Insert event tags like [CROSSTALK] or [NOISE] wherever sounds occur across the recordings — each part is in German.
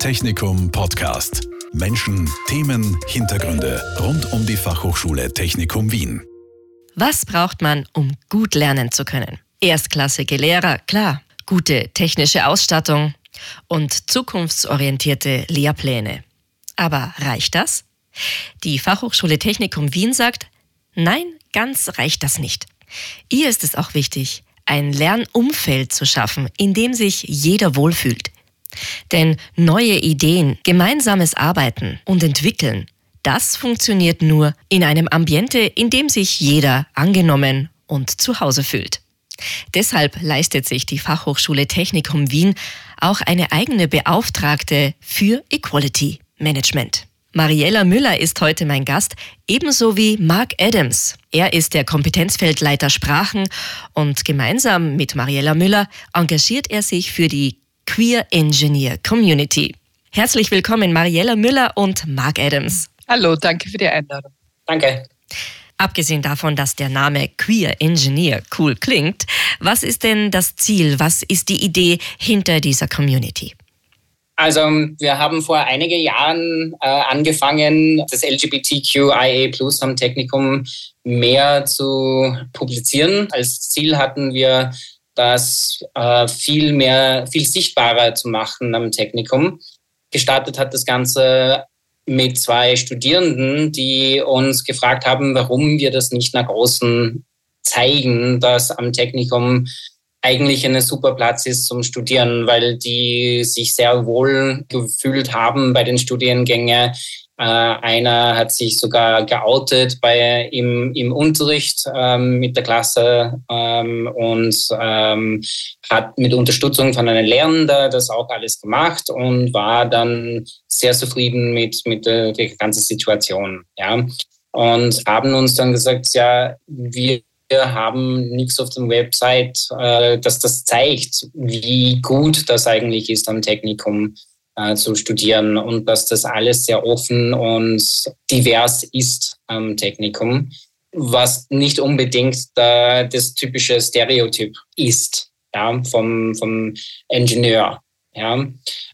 Technikum Podcast. Menschen, Themen, Hintergründe rund um die Fachhochschule Technikum Wien. Was braucht man, um gut lernen zu können? Erstklassige Lehrer, klar. Gute technische Ausstattung und zukunftsorientierte Lehrpläne. Aber reicht das? Die Fachhochschule Technikum Wien sagt, nein, ganz reicht das nicht. Ihr ist es auch wichtig, ein Lernumfeld zu schaffen, in dem sich jeder wohlfühlt. Denn neue Ideen, gemeinsames Arbeiten und Entwickeln, das funktioniert nur in einem Ambiente, in dem sich jeder angenommen und zu Hause fühlt. Deshalb leistet sich die Fachhochschule Technikum Wien auch eine eigene Beauftragte für Equality Management. Mariella Müller ist heute mein Gast, ebenso wie Mark Adams. Er ist der Kompetenzfeldleiter Sprachen und gemeinsam mit Mariella Müller engagiert er sich für die Queer Engineer Community. Herzlich willkommen Mariella Müller und Mark Adams. Hallo, danke für die Einladung. Danke. Abgesehen davon, dass der Name Queer Engineer cool klingt, was ist denn das Ziel, was ist die Idee hinter dieser Community? Also wir haben vor einigen Jahren äh, angefangen, das LGBTQIA Plus am Technikum mehr zu publizieren. Als Ziel hatten wir, das äh, viel mehr, viel sichtbarer zu machen am Technikum. Gestartet hat das Ganze mit zwei Studierenden, die uns gefragt haben, warum wir das nicht nach außen zeigen, dass am Technikum eigentlich ein super Platz ist zum Studieren, weil die sich sehr wohl gefühlt haben bei den Studiengängen. Äh, einer hat sich sogar geoutet bei, im, im Unterricht ähm, mit der Klasse ähm, und ähm, hat mit Unterstützung von einem Lehrenden das auch alles gemacht und war dann sehr zufrieden mit, mit der, der ganzen Situation. Ja. Und haben uns dann gesagt, ja, wir haben nichts auf der Website, äh, dass das zeigt, wie gut das eigentlich ist, am Technikum äh, zu studieren und dass das alles sehr offen und divers ist am Technikum, was nicht unbedingt äh, das typische Stereotyp ist ja, vom, vom Ingenieur. Ja.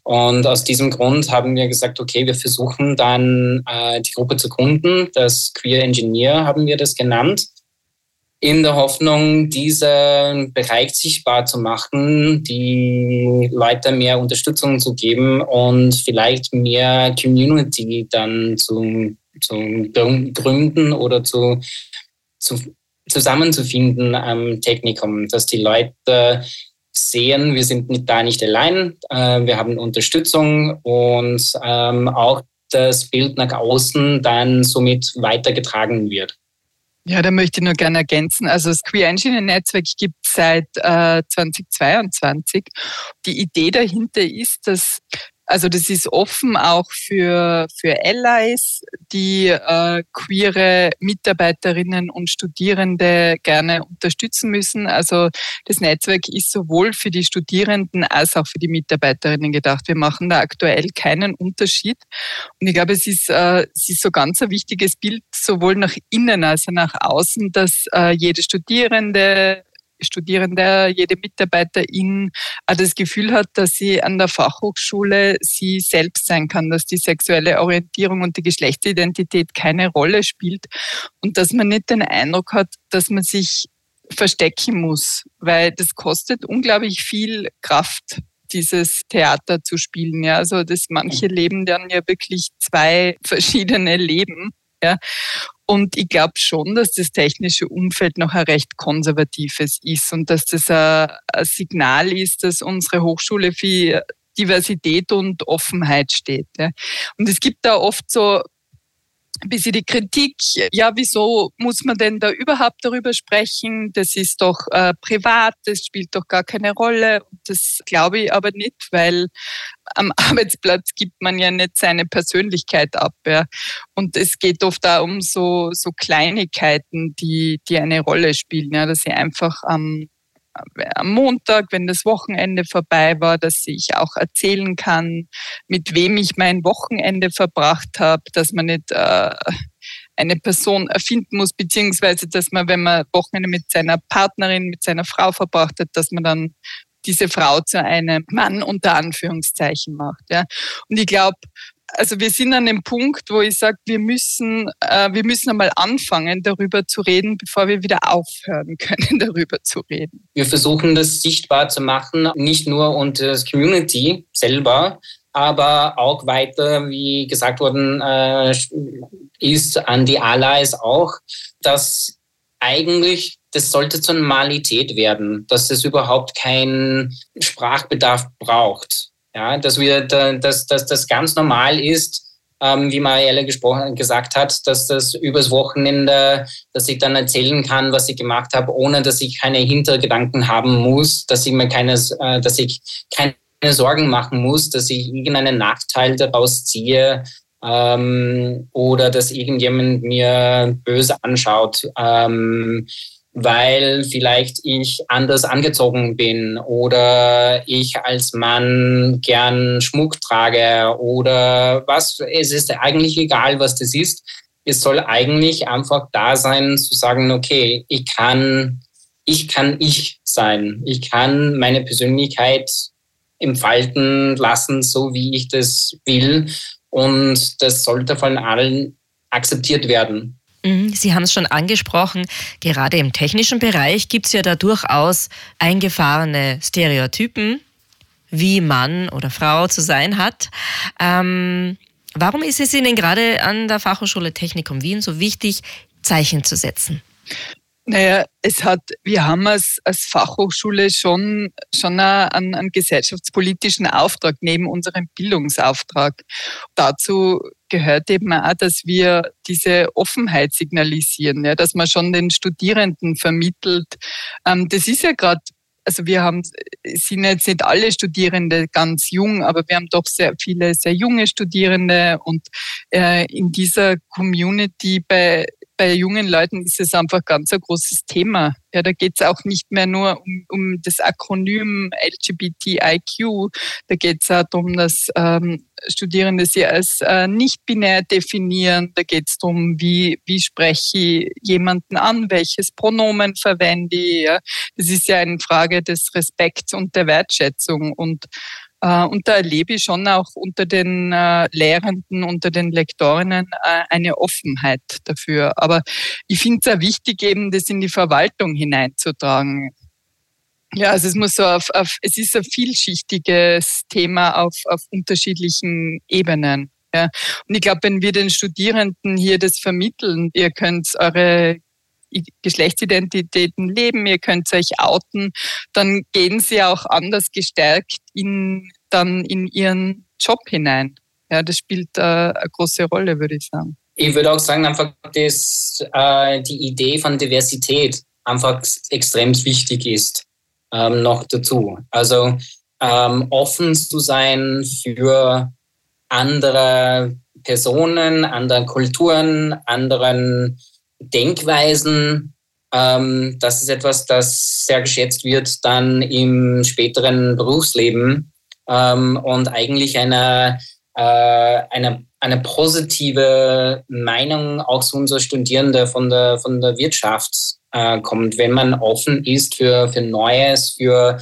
Und aus diesem Grund haben wir gesagt, okay, wir versuchen dann äh, die Gruppe zu gründen. Das Queer Engineer haben wir das genannt in der Hoffnung, diesen Bereich sichtbar zu machen, die Leute mehr Unterstützung zu geben und vielleicht mehr Community dann zu, zu gründen oder zu, zu zusammenzufinden am Technikum, dass die Leute sehen, wir sind da nicht allein, äh, wir haben Unterstützung und ähm, auch das Bild nach außen dann somit weitergetragen wird. Ja, da möchte ich nur gerne ergänzen. Also das Queer Engineer Netzwerk gibt es seit äh, 2022. Die Idee dahinter ist, dass also das ist offen auch für, für Allies, die äh, queere Mitarbeiterinnen und Studierende gerne unterstützen müssen. Also das Netzwerk ist sowohl für die Studierenden als auch für die Mitarbeiterinnen gedacht. Wir machen da aktuell keinen Unterschied. Und ich glaube, es ist, äh, es ist so ganz ein wichtiges Bild, sowohl nach innen als auch nach außen, dass äh, jede Studierende, Studierende, jede Mitarbeiterin das Gefühl hat, dass sie an der Fachhochschule sie selbst sein kann, dass die sexuelle Orientierung und die Geschlechtsidentität keine Rolle spielt und dass man nicht den Eindruck hat, dass man sich verstecken muss, weil das kostet unglaublich viel Kraft dieses Theater zu spielen. Ja, also das manche leben dann ja wirklich zwei verschiedene Leben. Ja. Und ich glaube schon, dass das technische Umfeld noch ein recht konservatives ist und dass das ein, Signal ist, dass unsere Hochschule für Diversität und Offenheit steht. Und es gibt da oft so ein bisschen die Kritik, ja, wieso muss man denn da überhaupt darüber sprechen? Das ist doch äh, privat, das spielt doch gar keine Rolle. Das glaube ich aber nicht, weil am [LAUGHS] Arbeitsplatz gibt man ja nicht seine Persönlichkeit ab. Ja. Und es geht oft da um so, so Kleinigkeiten, die, die eine Rolle spielen, ja, dass ich einfach am am Montag, wenn das Wochenende vorbei war, dass ich auch erzählen kann, mit wem ich mein Wochenende verbracht habe, dass man nicht äh, eine Person erfinden muss, beziehungsweise dass man, wenn man Wochenende mit seiner Partnerin, mit seiner Frau verbracht hat, dass man dann diese Frau zu einem Mann unter Anführungszeichen macht. Ja. Und ich glaube, also wir sind an dem Punkt, wo ich sage, wir müssen, äh, wir müssen einmal anfangen, darüber zu reden, bevor wir wieder aufhören [LAUGHS] können, darüber zu reden. Wir versuchen das sichtbar zu machen, nicht nur unter das Community selber, aber auch weiter, wie gesagt worden äh, ist, an die Allies auch, dass eigentlich das sollte zur Normalität werden, dass es überhaupt keinen Sprachbedarf braucht. Ja, dass wir, dass, dass das ganz normal ist, ähm, wie Marielle gesprochen, gesagt hat, dass das übers Wochenende, dass ich dann erzählen kann, was ich gemacht habe, ohne dass ich keine Hintergedanken haben muss, dass ich mir keine, äh, dass ich keine Sorgen machen muss, dass ich irgendeinen Nachteil daraus ziehe ähm, oder dass irgendjemand mir böse anschaut. Ähm, weil vielleicht ich anders angezogen bin oder ich als Mann gern Schmuck trage oder was. Es ist eigentlich egal, was das ist. Es soll eigentlich einfach da sein, zu sagen, okay, ich kann, ich kann ich sein. Ich kann meine Persönlichkeit entfalten lassen, so wie ich das will. Und das sollte von allen akzeptiert werden. Mhm, Sie haben es schon angesprochen, gerade im technischen Bereich gibt es ja da durchaus eingefahrene Stereotypen, wie Mann oder Frau zu sein hat. Ähm, warum ist es Ihnen gerade an der Fachhochschule Technikum Wien so wichtig, Zeichen zu setzen? Naja, es hat, wir haben als, als Fachhochschule schon, schon einen, einen gesellschaftspolitischen Auftrag neben unserem Bildungsauftrag. Dazu gehört eben auch, dass wir diese Offenheit signalisieren, ja, dass man schon den Studierenden vermittelt. Ähm, das ist ja gerade also wir haben, sind jetzt nicht alle Studierende ganz jung, aber wir haben doch sehr viele sehr junge Studierende und äh, in dieser Community bei bei jungen Leuten ist es einfach ganz ein großes Thema. Ja, da geht es auch nicht mehr nur um, um das Akronym LGBTIQ, da geht es auch darum, dass ähm, Studierende sie als äh, nicht binär definieren. Da geht es darum, wie, wie spreche ich jemanden an, welches Pronomen verwende ich. Ja. Das ist ja eine Frage des Respekts und der Wertschätzung. Und und da erlebe ich schon auch unter den äh, Lehrenden, unter den Lektorinnen äh, eine Offenheit dafür. Aber ich finde es auch wichtig, eben das in die Verwaltung hineinzutragen. Ja, also es muss so auf, auf es ist ein vielschichtiges Thema auf, auf unterschiedlichen Ebenen. Ja. Und ich glaube, wenn wir den Studierenden hier das vermitteln, ihr könnt eure Geschlechtsidentitäten leben, ihr könnt euch outen, dann gehen sie auch anders gestärkt in, dann in ihren Job hinein. Ja, das spielt äh, eine große Rolle, würde ich sagen. Ich würde auch sagen, einfach, dass äh, die Idee von Diversität einfach extrem wichtig ist, ähm, noch dazu. Also ähm, offen zu sein für andere Personen, andere Kulturen, anderen Denkweisen. Ähm, das ist etwas, das sehr geschätzt wird dann im späteren Berufsleben ähm, und eigentlich eine, äh, eine, eine positive Meinung auch zu unseren Studierenden von der, von der Wirtschaft äh, kommt, wenn man offen ist für, für Neues, für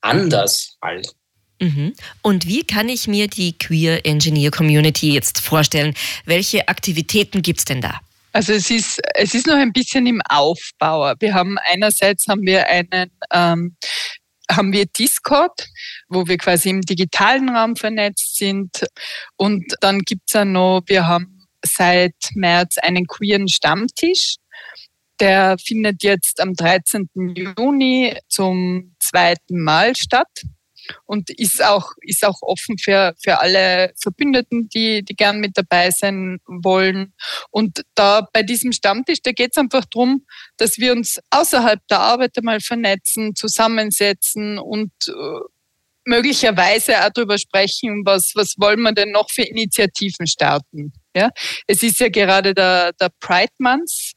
anders halt. Mhm. Und wie kann ich mir die Queer Engineer Community jetzt vorstellen? Welche Aktivitäten gibt es denn da? Also es ist, es ist noch ein bisschen im Aufbau. Wir haben einerseits haben wir einen ähm, haben wir Discord, wo wir quasi im digitalen Raum vernetzt sind. Und dann gibt's ja noch, wir haben seit März einen queeren Stammtisch. Der findet jetzt am 13. Juni zum zweiten Mal statt und ist auch, ist auch offen für, für alle Verbündeten, die, die gern mit dabei sein wollen. Und da bei diesem Stammtisch, da geht es einfach darum, dass wir uns außerhalb der Arbeit einmal vernetzen, zusammensetzen und äh, möglicherweise auch darüber sprechen, was, was wollen wir denn noch für Initiativen starten. Ja? Es ist ja gerade der, der Pride Month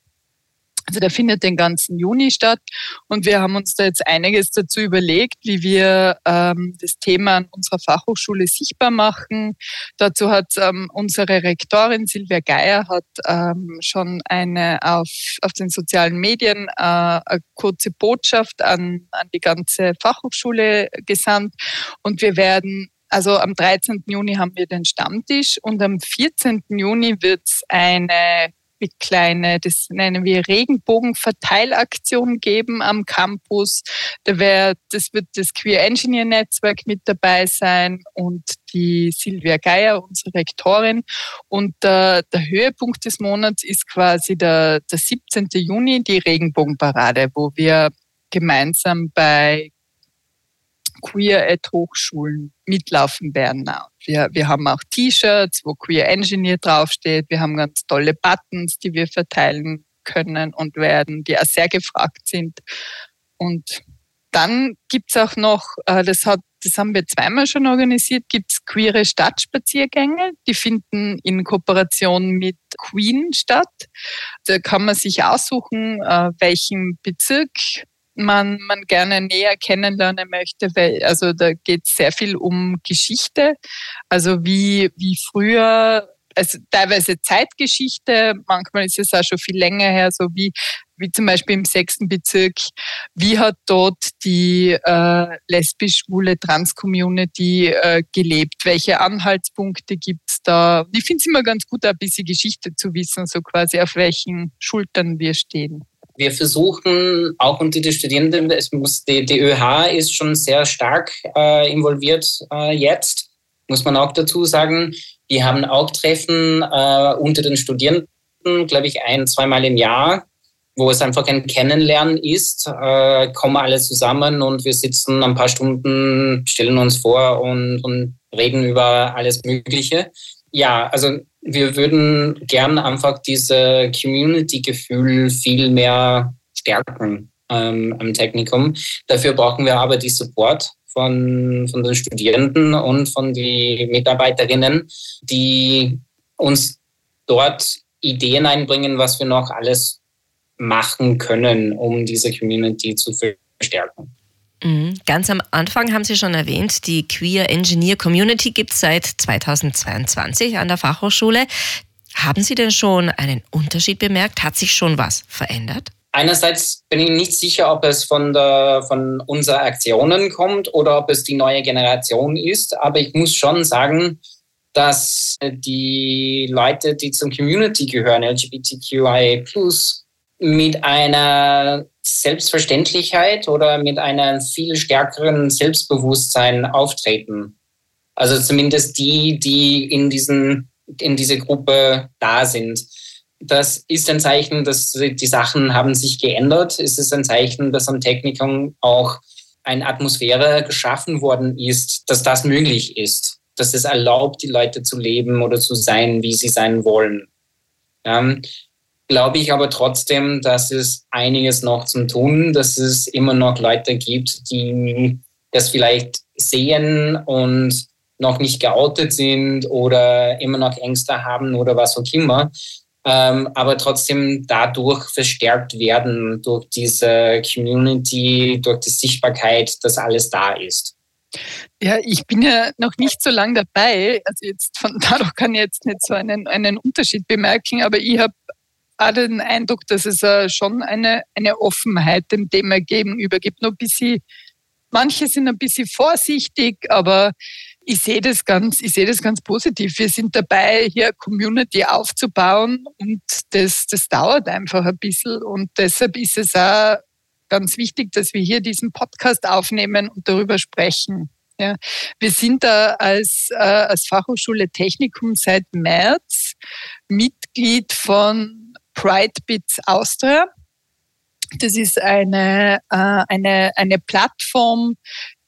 Also der findet den ganzen Juni statt und wir haben uns da jetzt einiges dazu überlegt, wie wir ähm, das Thema an unserer Fachhochschule sichtbar machen. Dazu hat ähm, unsere Rektorin Silvia Geier hat ähm, schon eine auf, auf den sozialen Medien äh, eine kurze Botschaft an, an die ganze Fachhochschule gesandt und wir werden also am 13. Juni haben wir den Stammtisch und am 14. Juni wird es eine wie kleine, das nennen wir Regenbogenverteilaktion geben am Campus. Da wär, das wird das Queer Engineer Netzwerk mit dabei sein und die Silvia Geier, unsere Rektorin. Und äh, der Höhepunkt des Monats ist quasi der, der 17. Juni, die Regenbogenparade, wo wir gemeinsam bei Queer at Hochschulen mitlaufen werden. Wir, wir haben auch T-Shirts, wo Queer Engineer draufsteht. Wir haben ganz tolle Buttons, die wir verteilen können und werden, die auch sehr gefragt sind. Und dann gibt's auch noch, äh, das, hat, das haben wir zweimal schon organisiert, gibt's queere Stadtspaziergänge. Die finden in Kooperation mit Queen statt. Da kann man sich aussuchen, äh, welchen Bezirk man, man gerne näher kennenlernen möchte, weil also da geht es sehr viel um Geschichte, also wie, wie früher, also teilweise Zeitgeschichte, manchmal ist es auch schon viel länger her, so wie, wie zum Beispiel im sechsten Bezirk, wie hat dort die äh, lesbisch-schwule Trans-Community äh, gelebt, welche Anhaltspunkte gibt's da. Ich finde es immer ganz gut, ein bisschen Geschichte zu wissen, so quasi auf welchen Schultern wir stehen. Wir versuchen auch unter den Studierenden, es muss, die, die ÖH ist schon sehr stark äh, involviert äh, jetzt, muss man auch dazu sagen. Die haben auch Treffen äh, unter den Studierenden, glaube ich, ein, zweimal im Jahr, wo es einfach ein Kennenlernen ist, äh, kommen alle zusammen und wir sitzen ein paar Stunden, stellen uns vor und, und reden über alles Mögliche. Ja, also wir würden gern einfach diese Community-Gefühl viel mehr stärken ähm, am Technikum. Dafür brauchen wir aber die Support von, von den Studierenden und von den Mitarbeiterinnen, die uns dort Ideen einbringen, was wir noch alles machen können, um diese Community zu verstärken. Mhm. Ganz am Anfang haben Sie schon erwähnt, die Queer Engineer Community gibt es seit 2022 an der Fachhochschule. Haben Sie denn schon einen Unterschied bemerkt? Hat sich schon was verändert? Einerseits bin ich nicht sicher, ob es von, der, von unseren Aktionen kommt oder ob es die neue Generation ist, aber ich muss schon sagen, dass die Leute, die zum Community gehören, LGBTQIA, mit einer Selbstverständlichkeit oder mit einem viel stärkeren Selbstbewusstsein auftreten. Also zumindest die, die in, diesen, in diese Gruppe da sind. Das ist ein Zeichen, dass die Sachen haben sich geändert. Es ist ein Zeichen, dass am Technikum auch eine Atmosphäre geschaffen worden ist, dass das möglich ist, dass es erlaubt, die Leute zu leben oder zu sein, wie sie sein wollen. Glaube ich aber trotzdem, dass es einiges noch zum Tun, dass es immer noch Leute gibt, die das vielleicht sehen und noch nicht geoutet sind oder immer noch Ängste haben oder was auch immer, ähm, aber trotzdem dadurch verstärkt werden durch diese Community, durch die Sichtbarkeit, dass alles da ist. Ja, ich bin ja noch nicht so lange dabei. Also jetzt von [LAUGHS] dadurch kann ich jetzt nicht so einen, einen Unterschied bemerken, aber ich habe auch den Eindruck, dass es uh, schon eine, eine Offenheit dem Thema gegenüber gibt. Noch ein bisschen, manche sind ein bisschen vorsichtig, aber ich sehe das ganz, ich sehe das ganz positiv. Wir sind dabei, hier Community aufzubauen und das, das dauert einfach ein bisschen und deshalb ist es auch ganz wichtig, dass wir hier diesen Podcast aufnehmen und darüber sprechen. Ja, wir sind da als, äh, als Fachhochschule Technikum seit März Mitglied von Pride Bits Austria. Das ist eine, äh, eine, eine Plattform,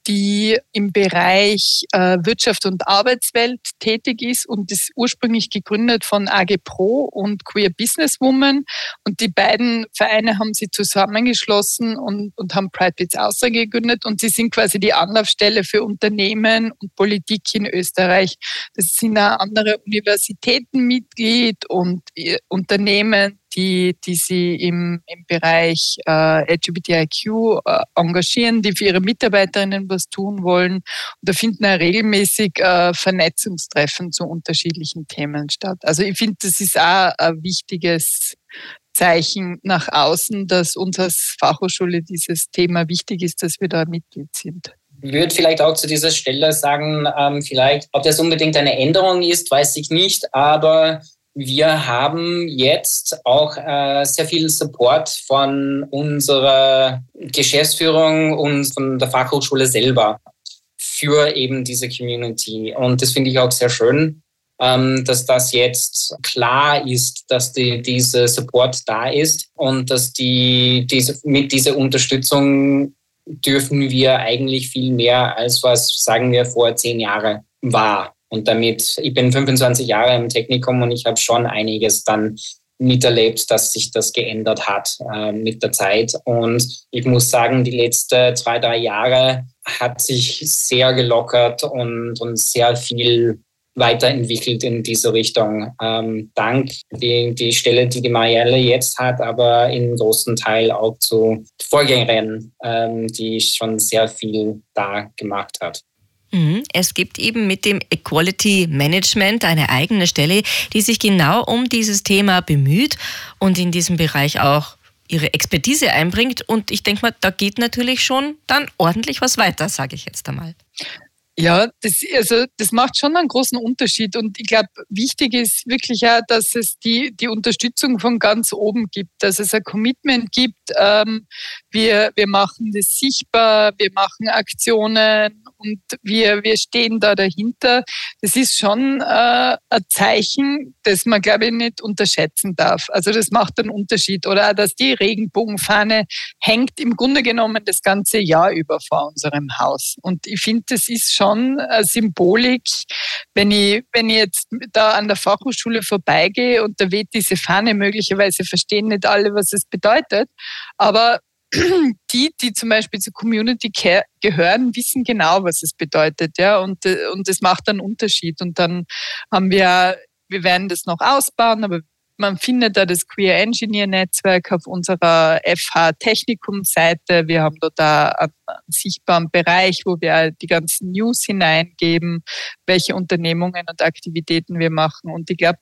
die im Bereich äh, Wirtschaft und Arbeitswelt tätig ist und ist ursprünglich gegründet von AG Pro und Queer Business Woman. Und die beiden Vereine haben sie zusammengeschlossen und, und haben Pride Bits Austria gegründet und sie sind quasi die Anlaufstelle für Unternehmen und Politik in Österreich. Das sind auch andere Universitäten Mitglied und äh, Unternehmen, die, die sie im, im Bereich äh, LGBTIQ äh, engagieren, die für ihre Mitarbeiterinnen was tun wollen. Und da finden auch regelmäßig äh, Vernetzungstreffen zu unterschiedlichen Themen statt. Also ich finde, das ist auch ein wichtiges Zeichen nach außen, dass uns als Fachhochschule dieses Thema wichtig ist, dass wir da Mitglied sind. Ich würde vielleicht auch zu dieser Stelle sagen, ähm, vielleicht, ob das unbedingt eine Änderung ist, weiß ich nicht, aber wir haben jetzt auch äh, sehr viel Support von unserer Geschäftsführung und von der Fachhochschule selber für eben diese Community. Und das finde ich auch sehr schön, ähm, dass das jetzt klar ist, dass die, diese Support da ist und dass die, diese, mit dieser Unterstützung dürfen wir eigentlich viel mehr als was, sagen wir, vor zehn Jahren war. Und damit, ich bin 25 Jahre im Technikum und ich habe schon einiges dann miterlebt, dass sich das geändert hat äh, mit der Zeit. Und ich muss sagen, die letzten zwei, drei Jahre hat sich sehr gelockert und, und sehr viel weiterentwickelt in diese Richtung. Ähm, dank die, die Stelle, die die Marielle jetzt hat, aber in großen Teil auch zu Vorgängerin, ähm, die schon sehr viel da gemacht hat. Mhm. Es gibt eben mit dem Equality Management eine eigene Stelle, die sich genau um dieses Thema bemüht und in diesem Bereich auch ihre Expertise einbringt. Und ich denke mal, da geht natürlich schon dann ordentlich was weiter, sage ich jetzt einmal. Ja, das, also das macht schon einen großen Unterschied. Und ich glaube, wichtig ist wirklich auch, dass es die, die Unterstützung von ganz oben gibt, dass es ein Commitment gibt. Ähm, wir, wir machen das sichtbar, wir machen Aktionen und wir, wir stehen da dahinter. Das ist schon äh, ein Zeichen, das man, glaube ich, nicht unterschätzen darf. Also das macht einen Unterschied. Oder auch, dass die Regenbogenfahne hängt im Grunde genommen das ganze Jahr über vor unserem Haus. Und ich finde, das ist schon eine Symbolik, wenn ich, wenn ich jetzt da an der Fachhochschule vorbeigehe und da weht diese Fahne, möglicherweise verstehen nicht alle, was es bedeutet. Aber [CLEARS THROAT] die, die zum Beispiel zur Community gehören, wissen genau, was es bedeutet, ja, und, äh, und das macht einen Unterschied. Und dann haben wir, wir werden das noch ausbauen, aber man findet da das Queer Engineer Netzwerk auf unserer FH Technikum Seite. Wir haben dort da einen sichtbaren Bereich, wo wir die ganzen News hineingeben, welche Unternehmungen und Aktivitäten wir machen. Und ich glaube,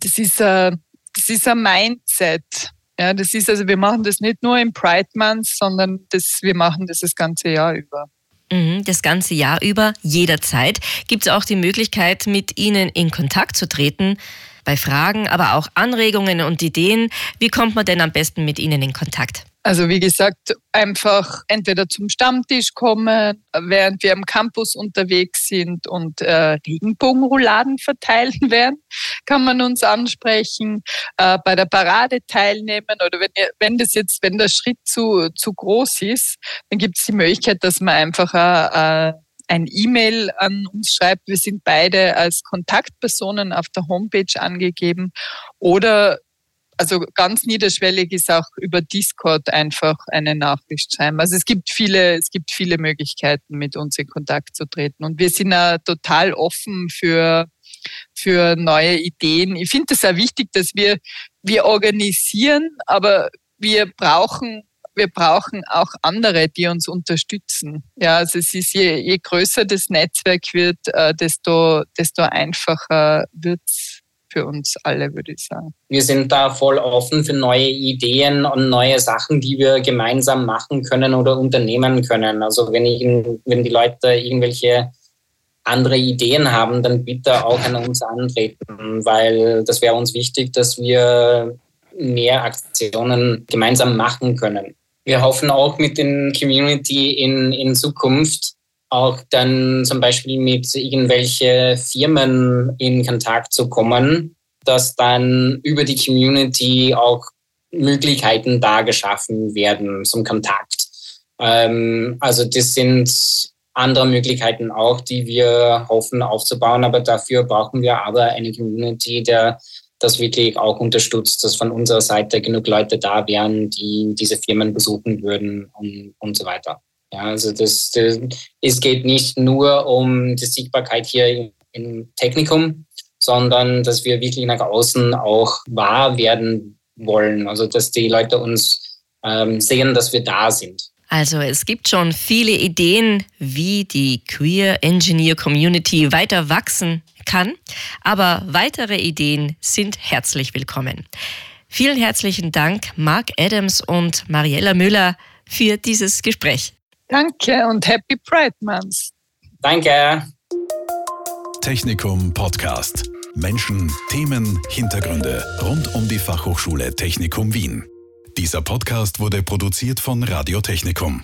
das ist, ein, das ist ein Mindset, ja, das ist also, wir machen das nicht nur im Pride Month, sondern das, wir machen das das ganze Jahr über. Mhm, das ganze Jahr über, jederzeit, gibt es auch die Möglichkeit, mit Ihnen in Kontakt zu treten. Bei Fragen, aber auch Anregungen und Ideen. Wie kommt man denn am besten mit Ihnen in Kontakt? Also wie gesagt, einfach entweder zum Stammtisch kommen, während wir am Campus unterwegs sind und äh, Regenbogenrouladen verteilen [LAUGHS] werden, kann man uns ansprechen, äh, bei der Parade teilnehmen oder wenn, ihr, wenn das jetzt, wenn der Schritt zu, zu groß ist, dann gibt es die Möglichkeit, dass man einfach äh, ein E-Mail an uns schreibt. Wir sind beide als Kontaktpersonen auf der Homepage angegeben oder also ganz niederschwellig ist auch über Discord einfach eine Nachricht schreiben. Also es gibt viele, es gibt viele Möglichkeiten, mit uns in Kontakt zu treten. Und wir sind ja total offen für, für neue Ideen. Ich finde es auch wichtig, dass wir, wir organisieren, aber wir brauchen wir brauchen auch andere, die uns unterstützen. Ja, also es ist je, je größer das Netzwerk wird, äh, desto, desto einfacher wird es für uns alle, würde ich sagen. Wir sind da voll offen für neue Ideen und neue Sachen, die wir gemeinsam machen können oder unternehmen können. Also wenn, ich, wenn die Leute irgendwelche andere Ideen haben, dann bitte auch an uns antreten, weil das wäre uns wichtig, dass wir mehr Aktionen gemeinsam machen können. Wir hoffen auch mit den Community in, in Zukunft auch dann zum Beispiel mit irgendwelche Firmen in Kontakt zu kommen, dass dann über die Community auch Möglichkeiten da geschaffen werden zum Kontakt. Ähm, also das sind andere Möglichkeiten auch, die wir hoffen aufzubauen, aber dafür brauchen wir aber eine Community, der das wirklich auch unterstützt, dass von unserer Seite genug Leute da wären, die diese Firmen besuchen würden und, und so weiter. Ja, also das, das, es geht nicht nur um die Sichtbarkeit hier im Technikum, sondern dass wir wirklich nach außen auch wahr werden wollen. Also dass die Leute uns ähm, sehen, dass wir da sind. Also es gibt schon viele Ideen, wie die Queer Engineer Community weiter wachsen kann, aber weitere Ideen sind herzlich willkommen. Vielen herzlichen Dank, Mark Adams und Mariella Müller, für dieses Gespräch. Danke und Happy Pride Month. Danke. Technikum Podcast. Menschen, Themen, Hintergründe rund um die Fachhochschule Technikum Wien. Dieser Podcast wurde produziert von Radio Technikum.